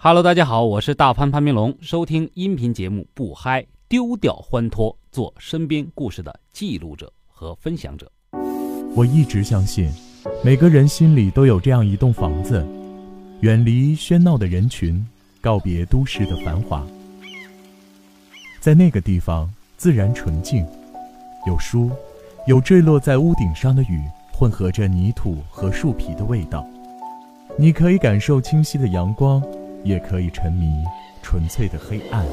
Hello，大家好，我是大潘潘明龙。收听音频节目不嗨，丢掉欢脱，做身边故事的记录者和分享者。我一直相信，每个人心里都有这样一栋房子，远离喧闹的人群，告别都市的繁华。在那个地方，自然纯净，有书，有坠落在屋顶上的雨，混合着泥土和树皮的味道。你可以感受清晰的阳光。也可以沉迷纯粹的黑暗。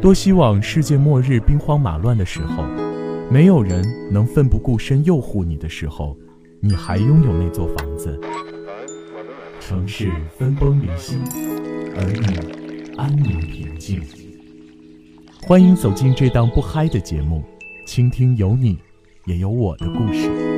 多希望世界末日兵荒马乱的时候，没有人能奋不顾身诱护你的时候，你还拥有那座房子。城市分崩离析，而你安宁平静。欢迎走进这档不嗨的节目，倾听有你，也有我的故事。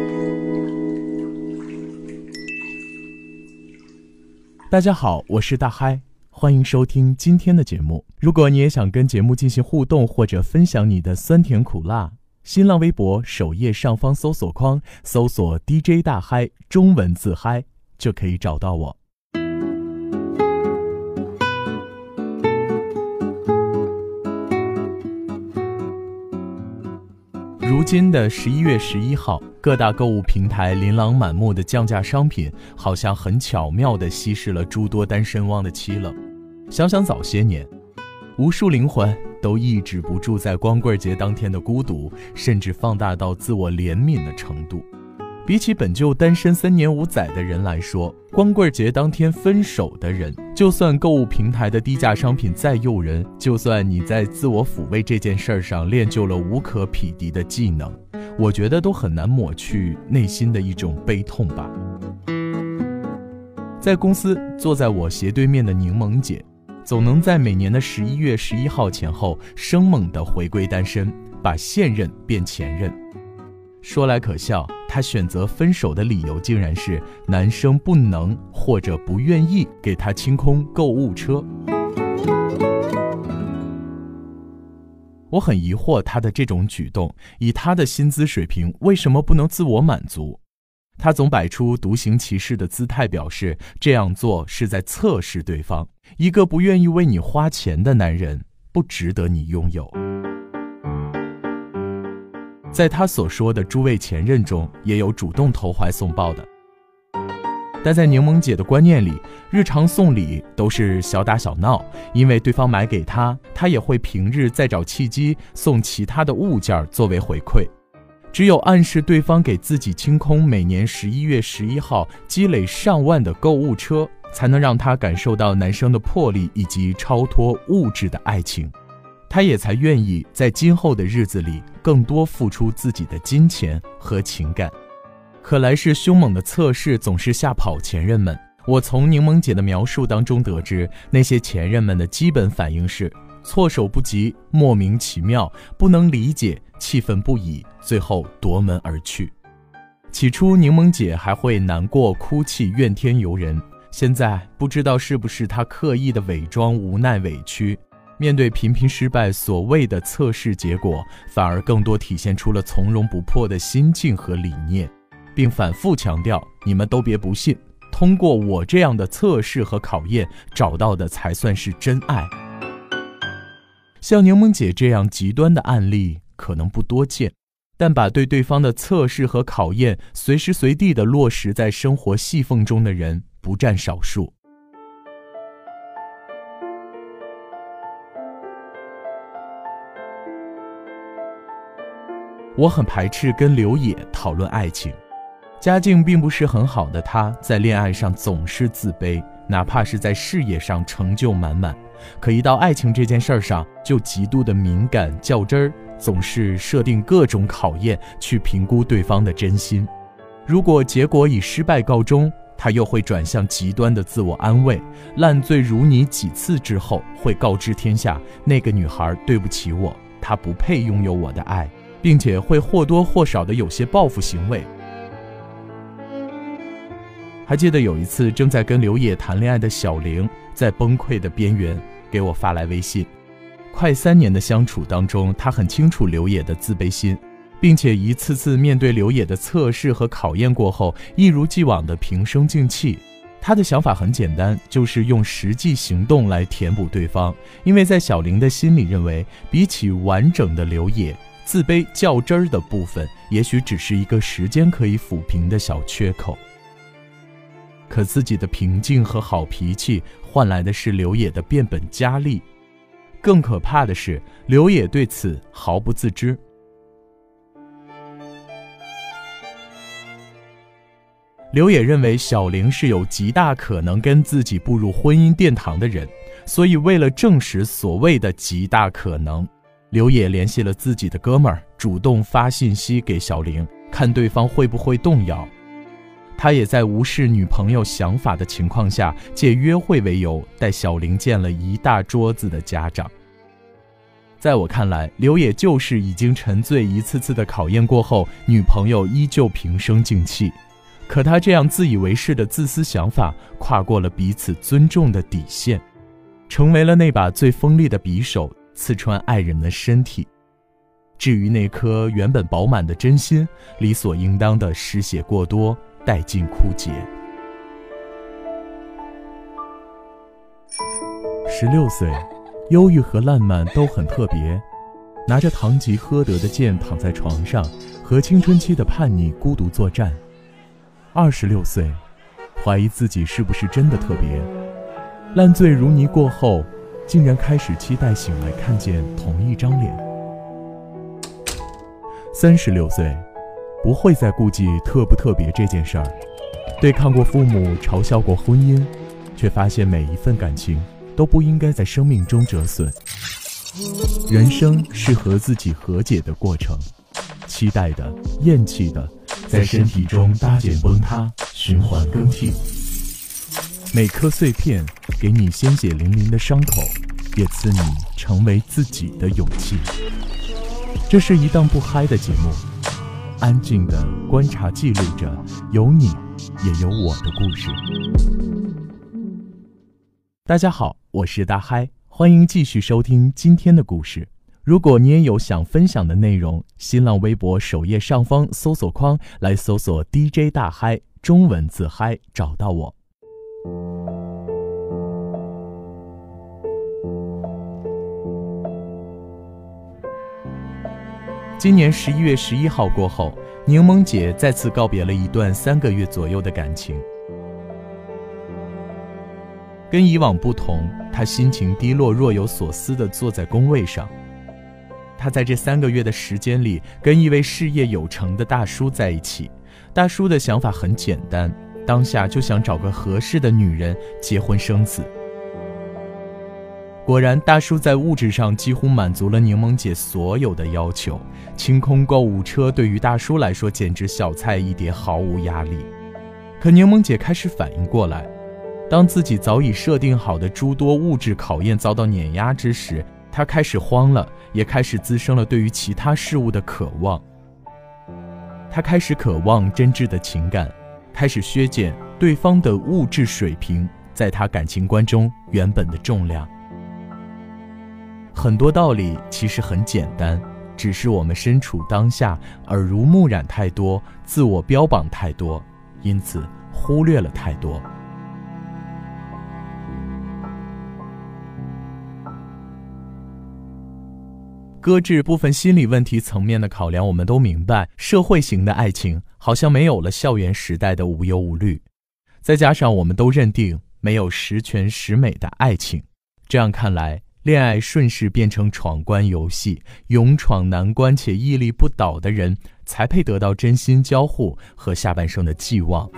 大家好，我是大嗨，欢迎收听今天的节目。如果你也想跟节目进行互动或者分享你的酸甜苦辣，新浪微博首页上方搜索框搜索 DJ 大嗨中文字嗨就可以找到我。如今的十一月十一号，各大购物平台琳琅满目的降价商品，好像很巧妙地稀释了诸多单身汪的凄冷。想想早些年，无数灵魂都抑制不住在光棍节当天的孤独，甚至放大到自我怜悯的程度。比起本就单身三年五载的人来说，光棍节当天分手的人，就算购物平台的低价商品再诱人，就算你在自我抚慰这件事儿上练就了无可匹敌的技能，我觉得都很难抹去内心的一种悲痛吧。在公司坐在我斜对面的柠檬姐，总能在每年的十一月十一号前后生猛地回归单身，把现任变前任。说来可笑。他选择分手的理由竟然是男生不能或者不愿意给他清空购物车。我很疑惑他的这种举动，以他的薪资水平，为什么不能自我满足？他总摆出独行其事的姿态，表示这样做是在测试对方。一个不愿意为你花钱的男人，不值得你拥有。在他所说的诸位前任中，也有主动投怀送抱的。但在柠檬姐的观念里，日常送礼都是小打小闹，因为对方买给她，她也会平日再找契机送其他的物件作为回馈。只有暗示对方给自己清空每年十一月十一号积累上万的购物车，才能让她感受到男生的魄力以及超脱物质的爱情。他也才愿意在今后的日子里更多付出自己的金钱和情感，可来势凶猛的测试总是吓跑前任们。我从柠檬姐的描述当中得知，那些前任们的基本反应是措手不及、莫名其妙、不能理解、气愤不已，最后夺门而去。起初，柠檬姐还会难过、哭泣、怨天尤人，现在不知道是不是她刻意的伪装无奈、委屈。面对频频失败，所谓的测试结果，反而更多体现出了从容不迫的心境和理念，并反复强调：你们都别不信，通过我这样的测试和考验，找到的才算是真爱。像柠檬姐这样极端的案例可能不多见，但把对对方的测试和考验随时随地的落实在生活细缝中的人不占少数。我很排斥跟刘野讨论爱情，家境并不是很好的他，在恋爱上总是自卑，哪怕是在事业上成就满满，可一到爱情这件事上就极度的敏感较真儿，总是设定各种考验去评估对方的真心。如果结果以失败告终，他又会转向极端的自我安慰，烂醉如泥几次之后，会告知天下那个女孩对不起我，她不配拥有我的爱。并且会或多或少的有些报复行为。还记得有一次正在跟刘野谈恋爱的小玲，在崩溃的边缘给我发来微信。快三年的相处当中，她很清楚刘野的自卑心，并且一次次面对刘野的测试和考验过后，一如既往的平生静气。他的想法很简单，就是用实际行动来填补对方。因为在小玲的心里认为，比起完整的刘野，自卑较真儿的部分，也许只是一个时间可以抚平的小缺口。可自己的平静和好脾气，换来的是刘野的变本加厉。更可怕的是，刘野对此毫不自知。刘野认为小玲是有极大可能跟自己步入婚姻殿堂的人，所以为了证实所谓的极大可能，刘野联系了自己的哥们儿，主动发信息给小玲，看对方会不会动摇。他也在无视女朋友想法的情况下，借约会为由带小玲见了一大桌子的家长。在我看来，刘野就是已经沉醉一次次的考验过后，女朋友依旧平生静气。可他这样自以为是的自私想法，跨过了彼此尊重的底线，成为了那把最锋利的匕首，刺穿爱人的身体。至于那颗原本饱满的真心，理所应当的失血过多，殆尽枯竭。十六岁，忧郁和烂漫都很特别，拿着堂吉诃德的剑躺在床上，和青春期的叛逆孤独作战。二十六岁，怀疑自己是不是真的特别，烂醉如泥过后，竟然开始期待醒来看见同一张脸。三十六岁，不会再顾忌特不特别这件事儿，对抗过父母嘲笑过婚姻，却发现每一份感情都不应该在生命中折损。人生是和自己和解的过程，期待的，厌弃的。在身体中搭建崩塌，循环更替。每颗碎片给你鲜血淋淋的伤口，也赐你成为自己的勇气。这是一档不嗨的节目，安静的观察记录着有你也有我的故事。大家好，我是大嗨，欢迎继续收听今天的故事。如果你也有想分享的内容，新浪微博首页上方搜索框来搜索 DJ 大嗨，中文字嗨，找到我。今年十一月十一号过后，柠檬姐再次告别了一段三个月左右的感情。跟以往不同，她心情低落、若有所思地坐在工位上。他在这三个月的时间里，跟一位事业有成的大叔在一起。大叔的想法很简单，当下就想找个合适的女人结婚生子。果然，大叔在物质上几乎满足了柠檬姐所有的要求。清空购物车对于大叔来说简直小菜一碟，毫无压力。可柠檬姐开始反应过来，当自己早已设定好的诸多物质考验遭到碾压之时，她开始慌了。也开始滋生了对于其他事物的渴望。他开始渴望真挚的情感，开始削减对方的物质水平在他感情观中原本的重量。很多道理其实很简单，只是我们身处当下，耳濡目染太多，自我标榜太多，因此忽略了太多。搁置部分心理问题层面的考量，我们都明白，社会型的爱情好像没有了校园时代的无忧无虑。再加上我们都认定没有十全十美的爱情，这样看来，恋爱顺势变成闯关游戏，勇闯难关且屹立不倒的人才配得到真心交互和下半生的寄望。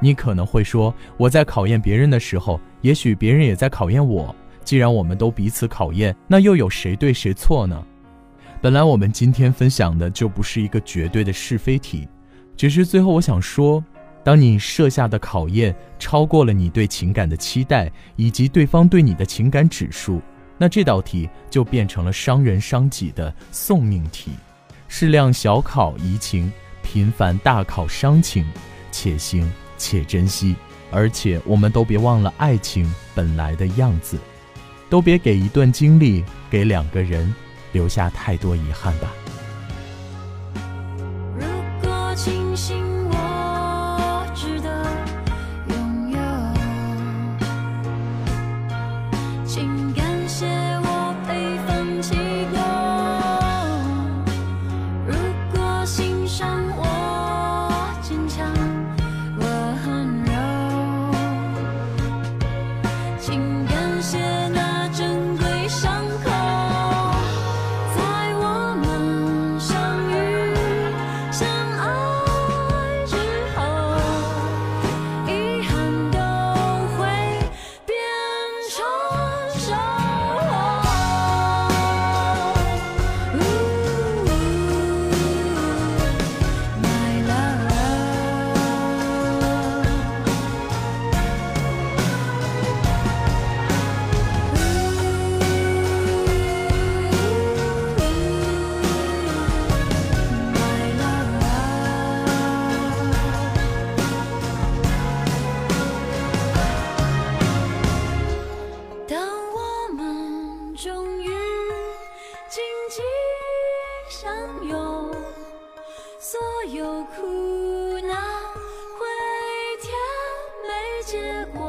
你可能会说，我在考验别人的时候，也许别人也在考验我。既然我们都彼此考验，那又有谁对谁错呢？本来我们今天分享的就不是一个绝对的是非题，只是最后我想说，当你设下的考验超过了你对情感的期待以及对方对你的情感指数，那这道题就变成了伤人伤己的送命题。适量小考怡情，频繁大考伤情，且行且珍惜。而且我们都别忘了爱情本来的样子。都别给一段经历，给两个人留下太多遗憾吧。所有苦恼，回甜没结果。